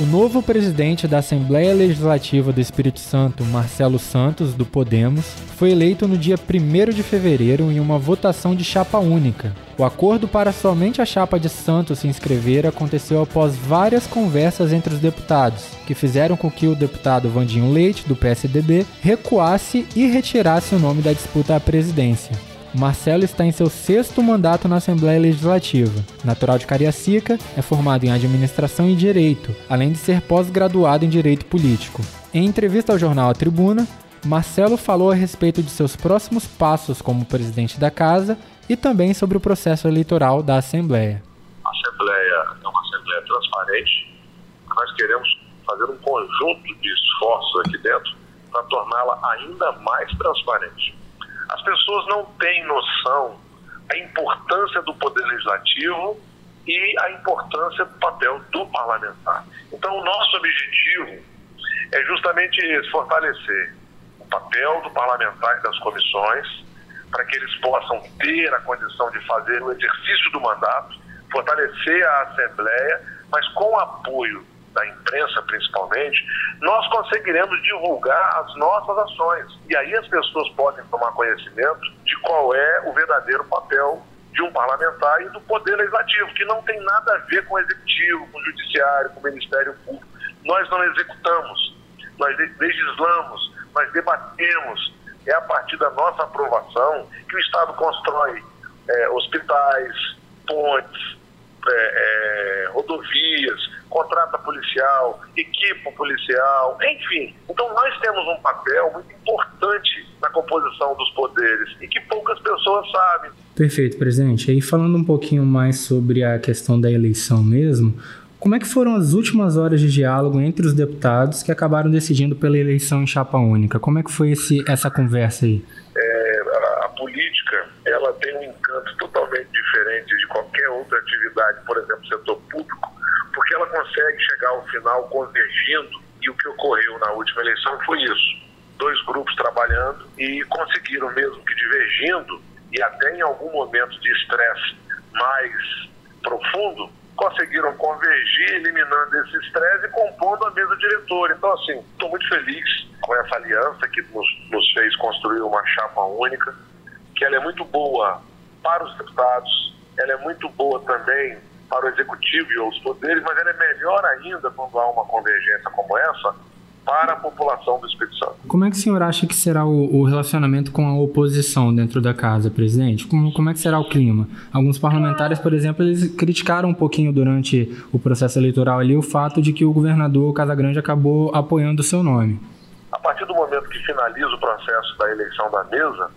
O novo presidente da Assembleia Legislativa do Espírito Santo, Marcelo Santos, do Podemos, foi eleito no dia 1 de fevereiro em uma votação de chapa única. O acordo para somente a chapa de Santos se inscrever aconteceu após várias conversas entre os deputados, que fizeram com que o deputado Vandinho Leite, do PSDB, recuasse e retirasse o nome da disputa à presidência. Marcelo está em seu sexto mandato na Assembleia Legislativa. Natural de Cariacica, é formado em Administração e Direito, além de ser pós-graduado em Direito Político. Em entrevista ao jornal A Tribuna, Marcelo falou a respeito de seus próximos passos como presidente da Casa e também sobre o processo eleitoral da Assembleia. A Assembleia é uma Assembleia transparente. Nós queremos fazer um conjunto de esforços aqui dentro para torná-la ainda mais transparente. As pessoas não têm noção da importância do poder legislativo e a importância do papel do parlamentar. Então, o nosso objetivo é justamente esse, fortalecer o papel do parlamentar e das comissões, para que eles possam ter a condição de fazer o exercício do mandato, fortalecer a Assembleia, mas com o apoio da imprensa principalmente, nós conseguiremos divulgar as nossas ações. E aí as pessoas podem tomar conhecimento de qual é o verdadeiro papel de um parlamentar e do poder legislativo, que não tem nada a ver com o executivo, com o judiciário, com o Ministério Público. Nós não executamos, nós legislamos, nós debatemos. É a partir da nossa aprovação que o Estado constrói é, hospitais, pontes, é, é, rodovias, contrata policial, equipa policial, enfim. Então nós temos um papel muito importante na composição dos poderes e que poucas pessoas sabem. Perfeito, presidente. E falando um pouquinho mais sobre a questão da eleição mesmo, como é que foram as últimas horas de diálogo entre os deputados que acabaram decidindo pela eleição em chapa única? Como é que foi esse, essa conversa aí? É, a, a política, ela tem um encanto totalmente diferente de qualquer por exemplo, setor público, porque ela consegue chegar ao final convergindo, e o que ocorreu na última eleição foi isso. Dois grupos trabalhando e conseguiram, mesmo que divergindo, e até em algum momento de estresse mais profundo, conseguiram convergir, eliminando esse estresse e compondo a mesa diretora. Então, assim, estou muito feliz com essa aliança que nos, nos fez construir uma chapa única, que ela é muito boa para os deputados, ela é muito boa também para o executivo e outros poderes, mas ela é melhor ainda quando há uma convergência como essa para a população do Espírito Santo. Como é que o senhor acha que será o, o relacionamento com a oposição dentro da casa, presidente? Como, como, é que será o clima? Alguns parlamentares, por exemplo, eles criticaram um pouquinho durante o processo eleitoral ali o fato de que o governador Casagrande acabou apoiando o seu nome. A partir do momento que finaliza o processo da eleição da mesa,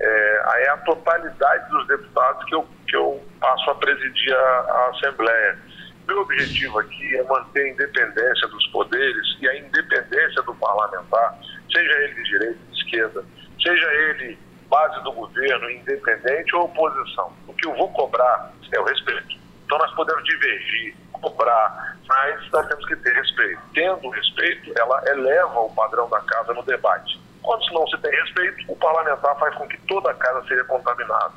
é, é a totalidade dos deputados que eu, que eu passo a presidir a, a Assembleia. Meu objetivo aqui é manter a independência dos poderes e a independência do parlamentar, seja ele de direita, de esquerda, seja ele base do governo, independente ou oposição. O que eu vou cobrar é o respeito. Então nós podemos divergir, cobrar, mas nós temos que ter respeito. Tendo respeito, ela eleva o padrão da casa no debate. Quando não se tem respeito, o parlamentar faz com que toda a casa seja contaminada.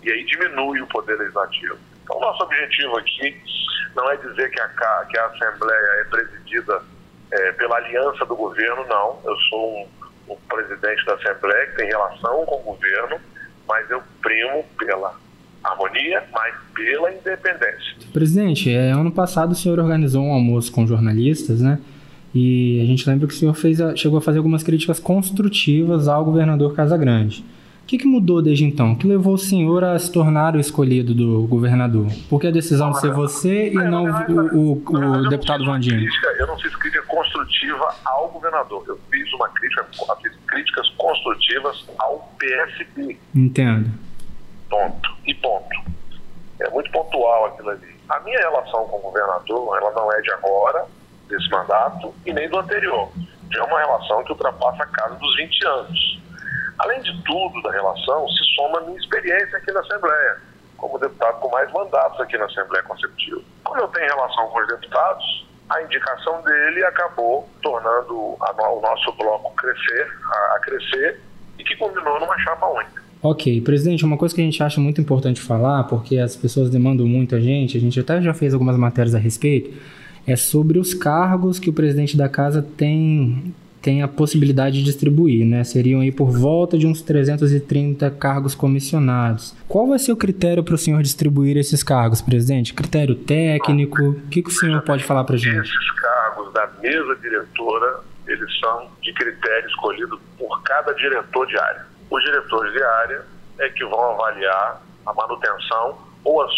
E aí diminui o poder legislativo. Então, nosso objetivo aqui não é dizer que a, que a Assembleia é presidida é, pela aliança do governo, não. Eu sou um, um presidente da Assembleia que tem relação com o governo, mas eu primo pela harmonia, mas pela independência. Presidente, é, ano passado o senhor organizou um almoço com jornalistas, né? E a gente lembra que o senhor fez a, chegou a fazer algumas críticas construtivas ao governador Casagrande. O que, que, mudou desde então? O que levou o senhor a se tornar o escolhido do governador? Por que a decisão de ser você e não o, o, o deputado Vandinho? Eu não fiz crítica construtiva ao governador. Eu fiz uma crítica, fiz críticas construtivas ao PSB. Entendo. Ponto. E ponto. É muito pontual aquilo ali. A minha relação com o governador, ela não é de agora, desse mandato e nem do anterior. Já é uma relação que ultrapassa a casa dos 20 anos. Além de tudo da relação, se soma a minha experiência aqui na Assembleia, como deputado com mais mandatos aqui na Assembleia Conceptiva. Como eu tenho relação com os deputados, a indicação dele acabou tornando o nosso bloco crescer, a crescer, e que combinou numa chapa única. Ok, presidente, uma coisa que a gente acha muito importante falar, porque as pessoas demandam muito a gente, a gente até já fez algumas matérias a respeito, é sobre os cargos que o presidente da casa tem tem a possibilidade de distribuir, né? Seriam aí por volta de uns 330 cargos comissionados. Qual vai ser o critério para o senhor distribuir esses cargos, presidente? Critério técnico? O que, que o senhor pode falar para gente? Esses cargos da mesa diretora, eles são de critério escolhido por cada diretor de área. Os diretores de área é que vão avaliar a manutenção ou a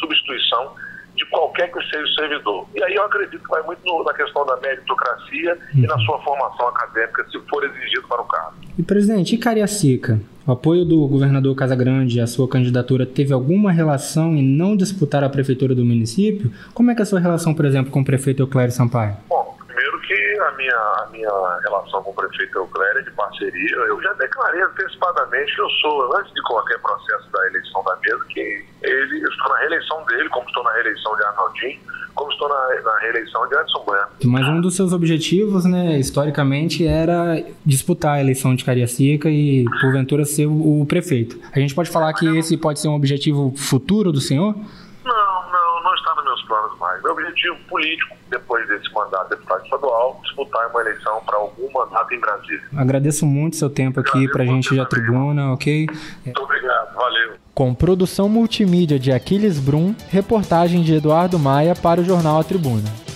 substituição de qualquer que seja o servidor. E aí eu acredito que vai muito no, na questão da meritocracia uhum. e na sua formação acadêmica, se for exigido para o cargo. E, presidente, e Cariacica? O apoio do governador Casagrande à sua candidatura teve alguma relação em não disputar a prefeitura do município? Como é que é a sua relação, por exemplo, com o prefeito Euclério Sampaio? Bom, minha, a minha relação com o prefeito Euclério é de parceria. Eu já declarei antecipadamente que eu sou, antes de qualquer processo da eleição da mesa, que ele, eu estou na reeleição dele, como estou na reeleição de Arnaldinho, como estou na, na reeleição de Edson Bueno. Mas um dos seus objetivos, né, historicamente, era disputar a eleição de Cariacica e, porventura, ser o, o prefeito. A gente pode falar que esse pode ser um objetivo futuro do senhor? Não, não, não está nos meus planos mais. Meu objetivo político, depois desse mandato de deputado estadual, disputar uma eleição para algum mandato em Brasília. Agradeço muito seu tempo aqui para a gente da tribuna, ok? Muito obrigado, valeu. Com produção multimídia de Aquiles Brum, reportagem de Eduardo Maia para o jornal A Tribuna.